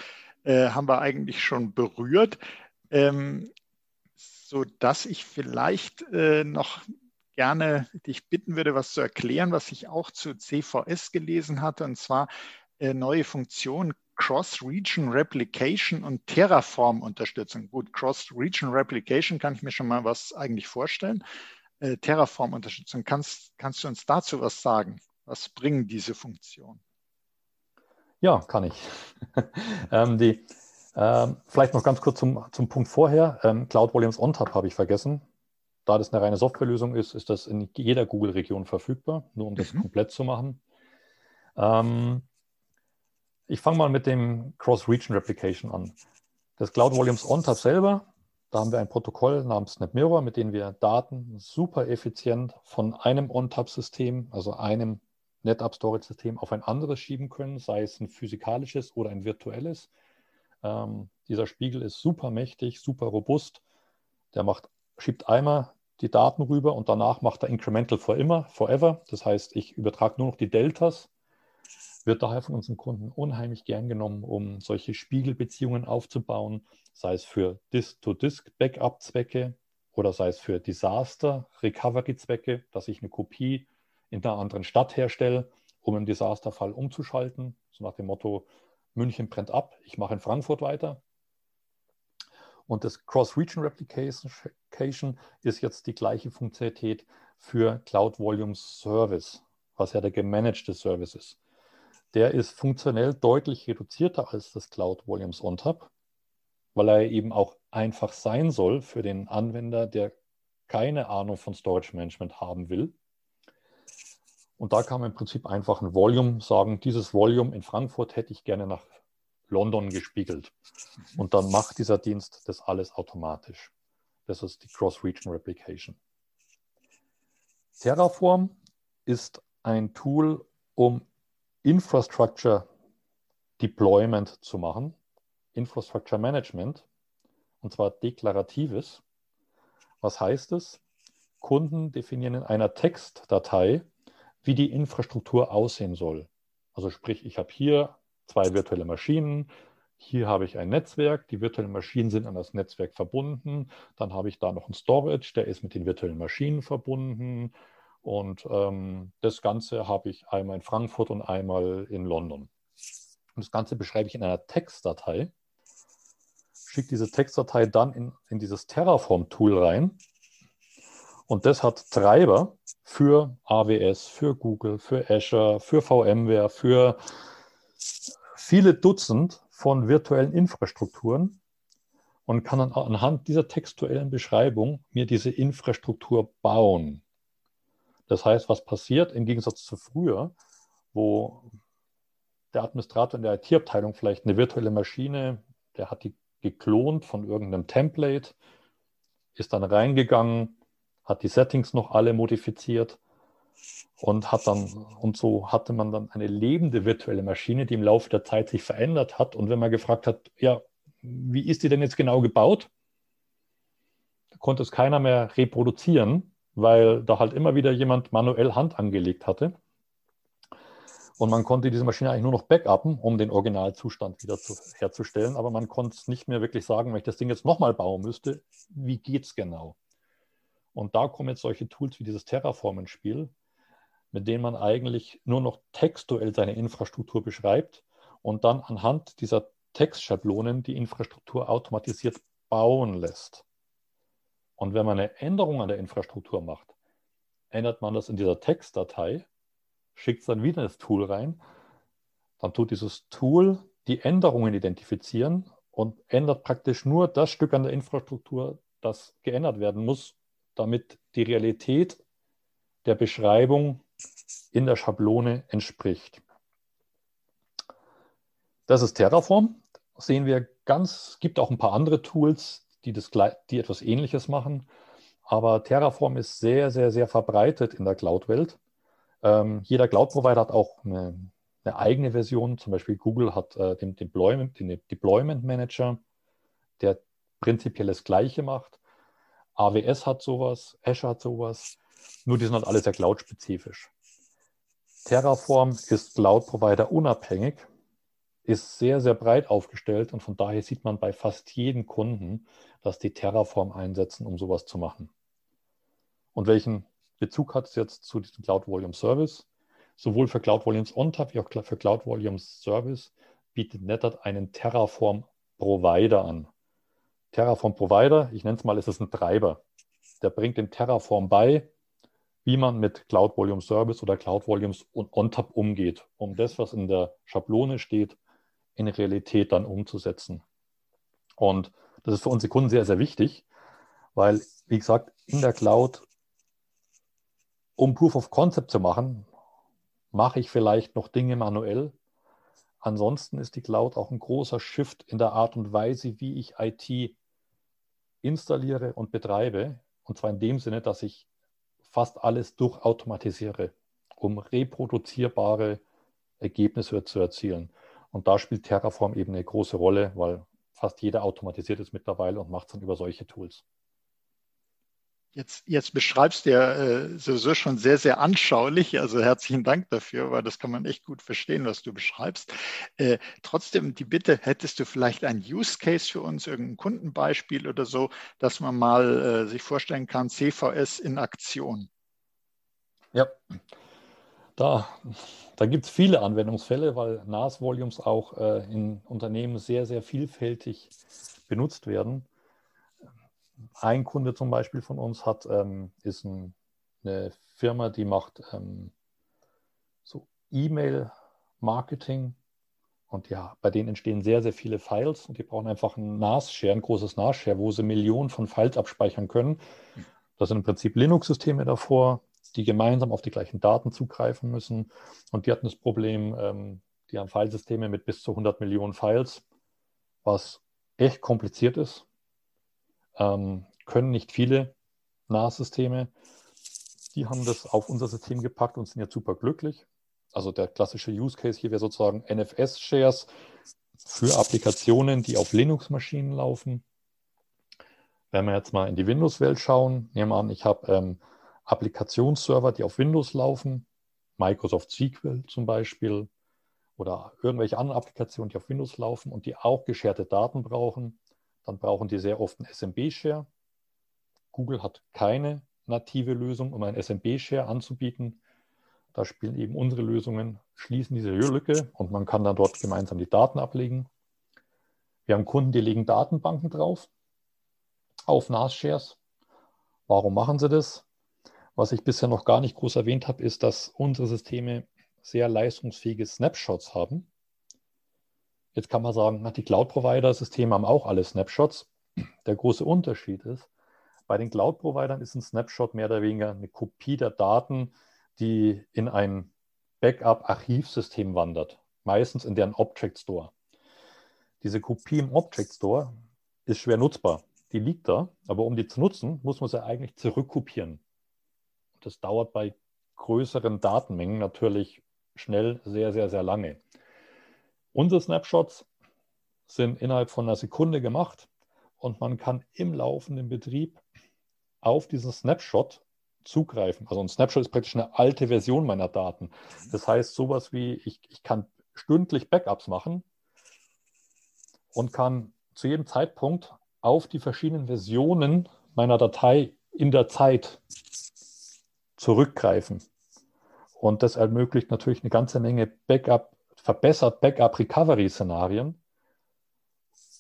äh, haben wir eigentlich schon berührt, ähm, sodass ich vielleicht äh, noch gerne dich bitten würde, was zu erklären, was ich auch zu CVS gelesen hatte, und zwar äh, neue Funktion Cross-Region Replication und Terraform-Unterstützung. Gut, Cross-Region Replication kann ich mir schon mal was eigentlich vorstellen. Äh, Terraform-Unterstützung, kannst, kannst du uns dazu was sagen? Was bringen diese Funktionen? Ja, kann ich. ähm, die, ähm, vielleicht noch ganz kurz zum, zum Punkt vorher. Ähm, Cloud Volumes OnTap habe ich vergessen. Da das eine reine Softwarelösung ist, ist das in jeder Google-Region verfügbar, nur um das mhm. komplett zu machen. Ähm, ich fange mal mit dem Cross-Region Replication an. Das Cloud Volumes ONTAP selber, da haben wir ein Protokoll namens NetMirror, mit dem wir Daten super effizient von einem ONTAP-System, also einem NetApp Storage-System, auf ein anderes schieben können, sei es ein physikalisches oder ein virtuelles. Ähm, dieser Spiegel ist super mächtig, super robust. Der macht, schiebt einmal die Daten rüber und danach macht er Incremental for immer, forever. Das heißt, ich übertrage nur noch die Deltas wird daher von unseren Kunden unheimlich gern genommen, um solche Spiegelbeziehungen aufzubauen, sei es für Disk-to-Disk-Backup-Zwecke oder sei es für Disaster-Recovery-Zwecke, dass ich eine Kopie in einer anderen Stadt herstelle, um im Disasterfall umzuschalten. So nach dem Motto, München brennt ab, ich mache in Frankfurt weiter. Und das Cross-Region Replication ist jetzt die gleiche Funktionalität für Cloud Volume Service, was ja der gemanagte Service ist der ist funktionell deutlich reduzierter als das Cloud Volumes OnTap, weil er eben auch einfach sein soll für den Anwender, der keine Ahnung von Storage Management haben will. Und da kann man im Prinzip einfach ein Volume sagen, dieses Volume in Frankfurt hätte ich gerne nach London gespiegelt. Und dann macht dieser Dienst das alles automatisch. Das ist die Cross-Region Replication. Terraform ist ein Tool, um Infrastructure Deployment zu machen, Infrastructure Management, und zwar deklaratives. Was heißt es? Kunden definieren in einer Textdatei, wie die Infrastruktur aussehen soll. Also sprich, ich habe hier zwei virtuelle Maschinen, hier habe ich ein Netzwerk, die virtuellen Maschinen sind an das Netzwerk verbunden, dann habe ich da noch einen Storage, der ist mit den virtuellen Maschinen verbunden und ähm, das Ganze habe ich einmal in Frankfurt und einmal in London. Und das Ganze beschreibe ich in einer Textdatei, schicke diese Textdatei dann in, in dieses Terraform-Tool rein. Und das hat Treiber für AWS, für Google, für Azure, für VMware, für viele Dutzend von virtuellen Infrastrukturen und kann dann anhand dieser textuellen Beschreibung mir diese Infrastruktur bauen. Das heißt, was passiert im Gegensatz zu früher, wo der Administrator in der IT-Abteilung vielleicht eine virtuelle Maschine, der hat die geklont von irgendeinem Template, ist dann reingegangen, hat die Settings noch alle modifiziert und hat dann, und so hatte man dann eine lebende virtuelle Maschine, die im Laufe der Zeit sich verändert hat. Und wenn man gefragt hat, ja, wie ist die denn jetzt genau gebaut? konnte es keiner mehr reproduzieren, weil da halt immer wieder jemand manuell Hand angelegt hatte. Und man konnte diese Maschine eigentlich nur noch backuppen, um den Originalzustand wieder zu, herzustellen. Aber man konnte es nicht mehr wirklich sagen, wenn ich das Ding jetzt nochmal bauen müsste, wie geht es genau? Und da kommen jetzt solche Tools wie dieses Terraform ins Spiel, mit denen man eigentlich nur noch textuell seine Infrastruktur beschreibt und dann anhand dieser Textschablonen die Infrastruktur automatisiert bauen lässt. Und wenn man eine Änderung an der Infrastruktur macht, ändert man das in dieser Textdatei, schickt es dann wieder ins Tool rein, dann tut dieses Tool die Änderungen identifizieren und ändert praktisch nur das Stück an der Infrastruktur, das geändert werden muss, damit die Realität der Beschreibung in der Schablone entspricht. Das ist Terraform. Sehen wir ganz, gibt auch ein paar andere Tools, die, das, die etwas Ähnliches machen. Aber Terraform ist sehr, sehr, sehr verbreitet in der Cloud-Welt. Ähm, jeder Cloud-Provider hat auch eine, eine, eigene Version. Zum Beispiel Google hat äh, den, Deployment, den Deployment Manager, der prinzipiell das Gleiche macht. AWS hat sowas, Azure hat sowas. Nur die sind halt alle sehr cloud-spezifisch. Terraform ist Cloud-Provider unabhängig, ist sehr, sehr breit aufgestellt und von daher sieht man bei fast jedem Kunden, dass die Terraform einsetzen, um sowas zu machen. Und welchen Bezug hat es jetzt zu diesem Cloud Volume Service? Sowohl für Cloud Volumes OnTap wie auch für Cloud Volumes Service bietet NetApp einen Terraform Provider an. Terraform Provider, ich nenne es mal, ist es ein Treiber. Der bringt dem Terraform bei, wie man mit Cloud Volume Service oder Cloud Volumes und OnTap umgeht, um das, was in der Schablone steht, in Realität dann umzusetzen. Und das ist für unsere Kunden sehr, sehr wichtig, weil, wie gesagt, in der Cloud, um Proof of Concept zu machen, mache ich vielleicht noch Dinge manuell. Ansonsten ist die Cloud auch ein großer Shift in der Art und Weise, wie ich IT installiere und betreibe. Und zwar in dem Sinne, dass ich fast alles durchautomatisiere, um reproduzierbare Ergebnisse zu erzielen. Und da spielt Terraform eben eine große Rolle, weil fast jeder automatisiert ist mittlerweile und macht es dann über solche Tools. Jetzt, jetzt beschreibst du ja äh, sowieso schon sehr, sehr anschaulich. Also herzlichen Dank dafür, weil das kann man echt gut verstehen, was du beschreibst. Äh, trotzdem die Bitte, hättest du vielleicht ein Use Case für uns, irgendein Kundenbeispiel oder so, dass man mal äh, sich vorstellen kann, CVS in Aktion? Ja, da, da gibt es viele Anwendungsfälle, weil NAS-Volumes auch äh, in Unternehmen sehr, sehr vielfältig benutzt werden ein Kunde zum Beispiel von uns hat, ähm, ist ein, eine Firma, die macht ähm, so E-Mail-Marketing. Und ja, bei denen entstehen sehr, sehr viele Files und die brauchen einfach ein NAS-Share, ein großes NAS-Share, wo sie Millionen von Files abspeichern können. Das sind im Prinzip Linux-Systeme davor, die gemeinsam auf die gleichen Daten zugreifen müssen. Und die hatten das Problem, ähm, die haben Filesysteme mit bis zu 100 Millionen Files, was echt kompliziert ist ähm, können nicht viele NAS-Systeme. Die haben das auf unser System gepackt und sind jetzt super glücklich. Also der klassische Use Case hier wäre sozusagen NFS-Shares für Applikationen, die auf Linux-Maschinen laufen. Wenn wir jetzt mal in die Windows-Welt schauen, nehmen wir an, ich habe ähm, Applikationsserver, die auf Windows laufen, Microsoft SQL zum Beispiel oder irgendwelche anderen Applikationen, die auf Windows laufen und die auch gescherte Daten brauchen, dann brauchen die sehr oft einen SMB-Share. Google hat keine native Lösung, um einen SMB-Share anzubieten. Da spielen eben unsere Lösungen, schließen diese Lücke und man kann dann dort gemeinsam die Daten ablegen. Wir haben Kunden, die legen Datenbanken drauf auf NAS-Shares. Warum machen sie das? Was ich bisher noch gar nicht groß erwähnt habe, ist, dass unsere Systeme sehr leistungsfähige Snapshots haben. Jetzt kann man sagen, die Cloud-Provider-Systeme haben auch alle Snapshots. Der große Unterschied ist, bei den Cloud-Providern ist ein Snapshot mehr oder weniger eine Kopie der Daten, die in ein Backup-Archivsystem wandert, meistens in deren Object Store. Diese Kopie im Object Store ist schwer nutzbar. Die liegt da, aber um die zu nutzen, muss man sie eigentlich zurückkopieren. Das dauert bei größeren Datenmengen natürlich schnell sehr, sehr, sehr lange. Unsere Snapshots sind innerhalb von einer Sekunde gemacht und man kann im laufenden Betrieb auf diesen Snapshot zugreifen. Also ein Snapshot ist praktisch eine alte Version meiner Daten. Das heißt, sowas wie, ich, ich kann stündlich Backups machen und kann zu jedem Zeitpunkt auf die verschiedenen Versionen meiner Datei in der Zeit zurückgreifen. Und das ermöglicht natürlich eine ganze Menge Backup verbessert Backup-Recovery-Szenarien.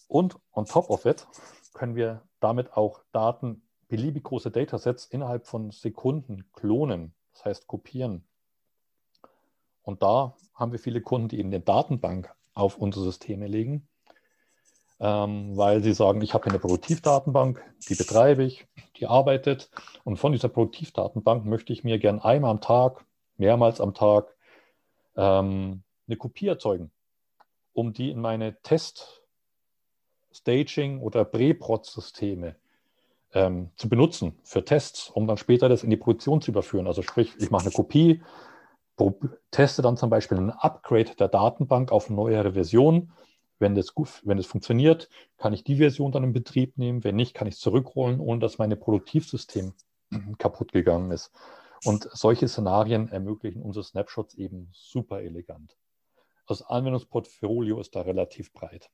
Und on top of it können wir damit auch Daten, beliebig große Datasets innerhalb von Sekunden klonen, das heißt kopieren. Und da haben wir viele Kunden, die eben eine Datenbank auf unsere Systeme legen, ähm, weil sie sagen, ich habe eine Produktivdatenbank, die betreibe ich, die arbeitet. Und von dieser Produktivdatenbank möchte ich mir gern einmal am Tag, mehrmals am Tag ähm, eine Kopie erzeugen, um die in meine Test, Staging oder Pre-Prod-Systeme ähm, zu benutzen für Tests, um dann später das in die Produktion zu überführen. Also sprich, ich mache eine Kopie, teste dann zum Beispiel ein Upgrade der Datenbank auf eine neuere Version. Wenn das, gut, wenn das funktioniert, kann ich die Version dann in Betrieb nehmen. Wenn nicht, kann ich es zurückrollen, ohne dass mein Produktivsystem kaputt gegangen ist. Und solche Szenarien ermöglichen unsere Snapshots eben super elegant. Das Anwendungsportfolio ist da relativ breit.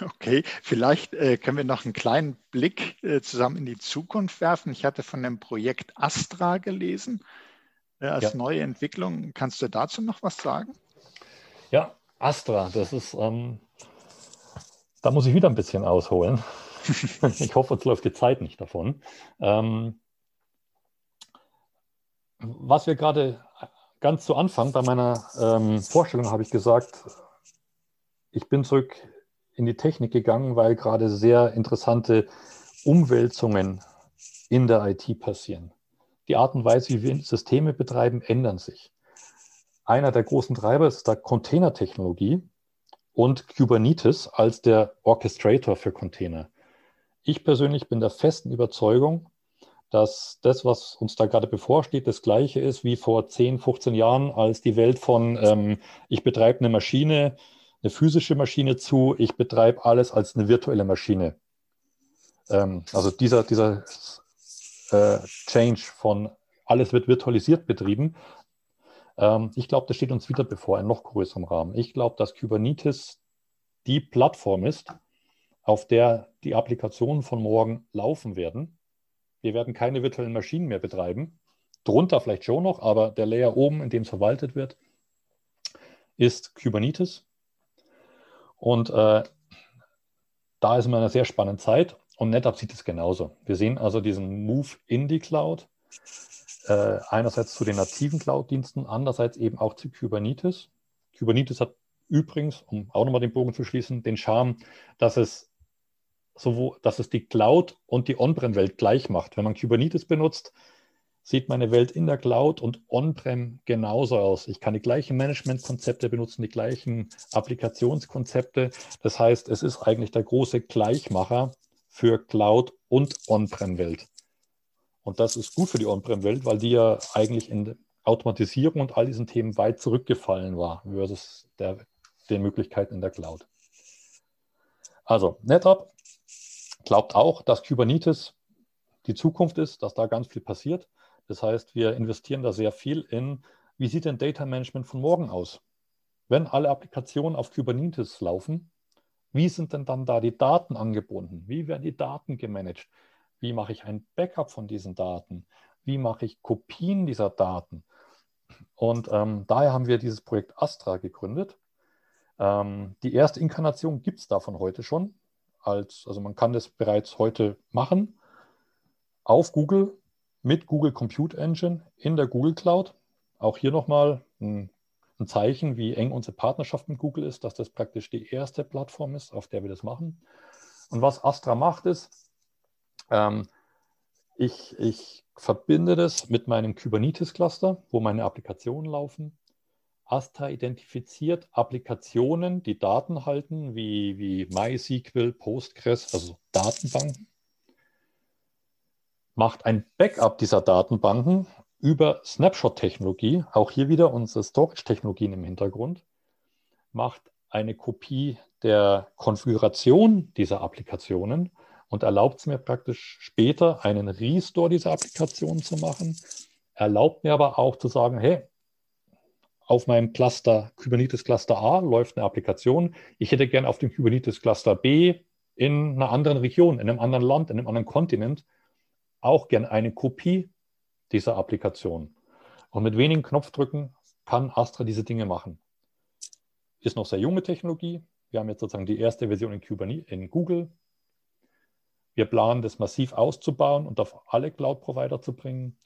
Okay, vielleicht äh, können wir noch einen kleinen Blick äh, zusammen in die Zukunft werfen. Ich hatte von dem Projekt Astra gelesen äh, als ja. neue Entwicklung. Kannst du dazu noch was sagen? Ja, Astra, das ist, ähm, da muss ich wieder ein bisschen ausholen. ich hoffe, uns läuft die Zeit nicht davon. Ähm, was wir gerade ganz zu Anfang bei meiner ähm, Vorstellung habe ich gesagt, ich bin zurück in die Technik gegangen, weil gerade sehr interessante Umwälzungen in der IT passieren. Die Art und Weise, wie wir Systeme betreiben, ändern sich. Einer der großen Treiber ist der Containertechnologie und Kubernetes als der Orchestrator für Container. Ich persönlich bin der festen Überzeugung, dass das, was uns da gerade bevorsteht, das gleiche ist wie vor 10, 15 Jahren, als die Welt von ähm, ich betreibe eine Maschine, eine physische Maschine zu, ich betreibe alles als eine virtuelle Maschine. Ähm, also dieser, dieser äh, Change von alles wird virtualisiert betrieben, ähm, ich glaube, das steht uns wieder bevor in noch größerem Rahmen. Ich glaube, dass Kubernetes die Plattform ist, auf der die Applikationen von morgen laufen werden. Wir werden keine virtuellen Maschinen mehr betreiben. Drunter vielleicht schon noch, aber der Layer oben, in dem es verwaltet wird, ist Kubernetes. Und äh, da ist man in einer sehr spannenden Zeit und NetApp sieht es genauso. Wir sehen also diesen Move in die Cloud, äh, einerseits zu den nativen Cloud-Diensten, andererseits eben auch zu Kubernetes. Kubernetes hat übrigens, um auch nochmal den Bogen zu schließen, den Charme, dass es sowohl, dass es die Cloud und die On-Prem-Welt gleich macht. Wenn man Kubernetes benutzt, sieht meine Welt in der Cloud und On-Prem genauso aus. Ich kann die gleichen Management-Konzepte benutzen, die gleichen Applikationskonzepte. Das heißt, es ist eigentlich der große Gleichmacher für Cloud und On-Prem-Welt. Und das ist gut für die On-Prem-Welt, weil die ja eigentlich in Automatisierung und all diesen Themen weit zurückgefallen war versus der, den Möglichkeiten in der Cloud. Also NetApp glaubt auch, dass Kubernetes die Zukunft ist, dass da ganz viel passiert. Das heißt, wir investieren da sehr viel in, wie sieht denn Data Management von morgen aus? Wenn alle Applikationen auf Kubernetes laufen, wie sind denn dann da die Daten angebunden? Wie werden die Daten gemanagt? Wie mache ich ein Backup von diesen Daten? Wie mache ich Kopien dieser Daten? Und ähm, daher haben wir dieses Projekt Astra gegründet. Ähm, die erste Inkarnation gibt es davon heute schon. Als, also man kann das bereits heute machen auf Google mit Google Compute Engine in der Google Cloud. Auch hier nochmal ein, ein Zeichen, wie eng unsere Partnerschaft mit Google ist, dass das praktisch die erste Plattform ist, auf der wir das machen. Und was Astra macht, ist, ähm, ich, ich verbinde das mit meinem Kubernetes-Cluster, wo meine Applikationen laufen. Astra identifiziert Applikationen, die Daten halten, wie, wie MySQL, Postgres, also Datenbanken. Macht ein Backup dieser Datenbanken über Snapshot-Technologie, auch hier wieder unsere Storage-Technologien im Hintergrund. Macht eine Kopie der Konfiguration dieser Applikationen und erlaubt es mir praktisch später einen Restore dieser Applikation zu machen, erlaubt mir aber auch zu sagen, hey, auf meinem Cluster, Kubernetes Cluster A läuft eine Applikation. Ich hätte gern auf dem Kubernetes Cluster B in einer anderen Region, in einem anderen Land, in einem anderen Kontinent auch gern eine Kopie dieser Applikation. Und mit wenigen Knopfdrücken kann Astra diese Dinge machen. Ist noch sehr junge Technologie. Wir haben jetzt sozusagen die erste Version in, Kubernetes, in Google. Wir planen das massiv auszubauen und auf alle Cloud-Provider zu bringen.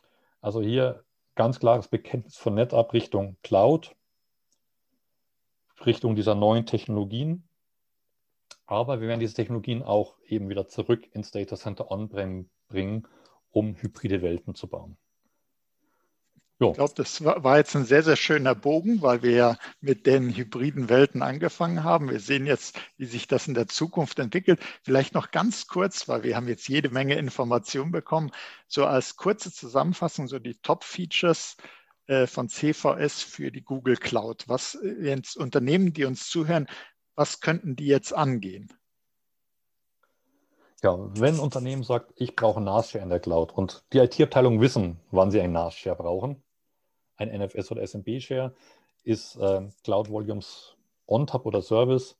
Also hier ganz klares Bekenntnis von NetApp Richtung Cloud, Richtung dieser neuen Technologien. Aber wir werden diese Technologien auch eben wieder zurück ins Data Center On-Prem bringen, um hybride Welten zu bauen. Ich glaube, das war jetzt ein sehr, sehr schöner Bogen, weil wir ja mit den hybriden Welten angefangen haben. Wir sehen jetzt, wie sich das in der Zukunft entwickelt. Vielleicht noch ganz kurz, weil wir haben jetzt jede Menge Informationen bekommen, so als kurze Zusammenfassung, so die Top-Features äh, von CVS für die Google Cloud? Was jetzt Unternehmen, die uns zuhören, was könnten die jetzt angehen? Ja, wenn ein Unternehmen sagt, ich brauche ein NAS-Share in der Cloud und die IT-Abteilung wissen, wann sie ein NAS-Share brauchen, ein NFS oder SMB-Share, ist äh, Cloud Volumes On-Top oder Service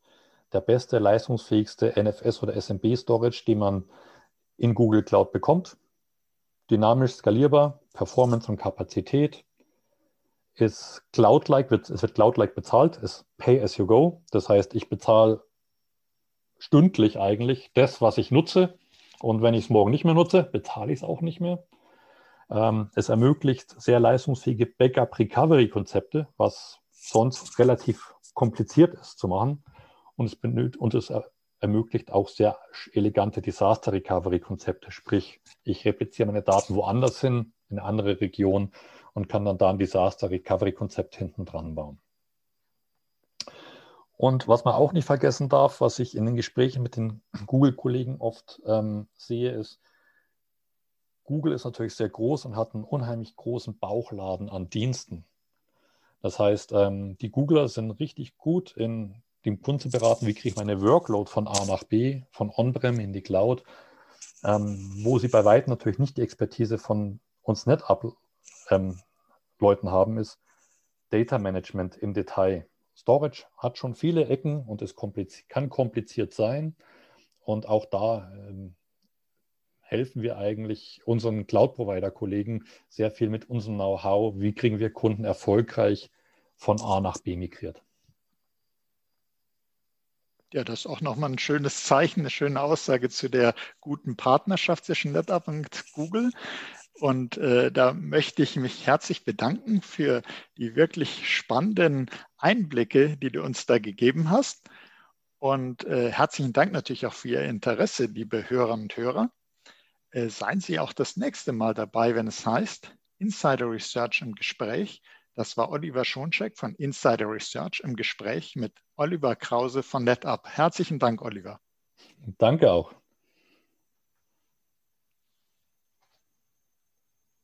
der beste, leistungsfähigste NFS oder SMB-Storage, den man in Google Cloud bekommt. Dynamisch skalierbar, Performance und Kapazität. Ist Cloud-like, es wird Cloud-like bezahlt, ist Pay as you go. Das heißt, ich bezahle stündlich eigentlich das, was ich nutze. Und wenn ich es morgen nicht mehr nutze, bezahle ich es auch nicht mehr. Ähm, es ermöglicht sehr leistungsfähige Backup-Recovery-Konzepte, was sonst relativ kompliziert ist zu machen. Und es, benötigt, und es ermöglicht auch sehr elegante Disaster Recovery Konzepte. Sprich, ich repliziere meine Daten woanders hin, in eine andere Region und kann dann da ein Disaster Recovery Konzept hinten dran bauen. Und was man auch nicht vergessen darf, was ich in den Gesprächen mit den Google-Kollegen oft ähm, sehe, ist, Google ist natürlich sehr groß und hat einen unheimlich großen Bauchladen an Diensten. Das heißt, ähm, die Googler sind richtig gut in dem Kunden zu beraten, wie kriege ich meine Workload von A nach B, von On-Prem in die Cloud, ähm, wo sie bei weitem natürlich nicht die Expertise von uns NetApp-Leuten ähm, haben, ist Data Management im Detail. Storage hat schon viele Ecken und es kompliziert, kann kompliziert sein. Und auch da ähm, helfen wir eigentlich unseren Cloud-Provider-Kollegen sehr viel mit unserem Know-how. Wie kriegen wir Kunden erfolgreich von A nach B migriert? Ja, das ist auch nochmal ein schönes Zeichen, eine schöne Aussage zu der guten Partnerschaft zwischen NetApp und Google. Und äh, da möchte ich mich herzlich bedanken für die wirklich spannenden Einblicke, die du uns da gegeben hast. Und äh, herzlichen Dank natürlich auch für Ihr Interesse, liebe Hörerinnen und Hörer. Äh, seien Sie auch das nächste Mal dabei, wenn es heißt Insider Research im Gespräch das war Oliver Schoncheck von Insider Research im Gespräch mit Oliver Krause von NetApp. Herzlichen Dank, Oliver. Danke auch.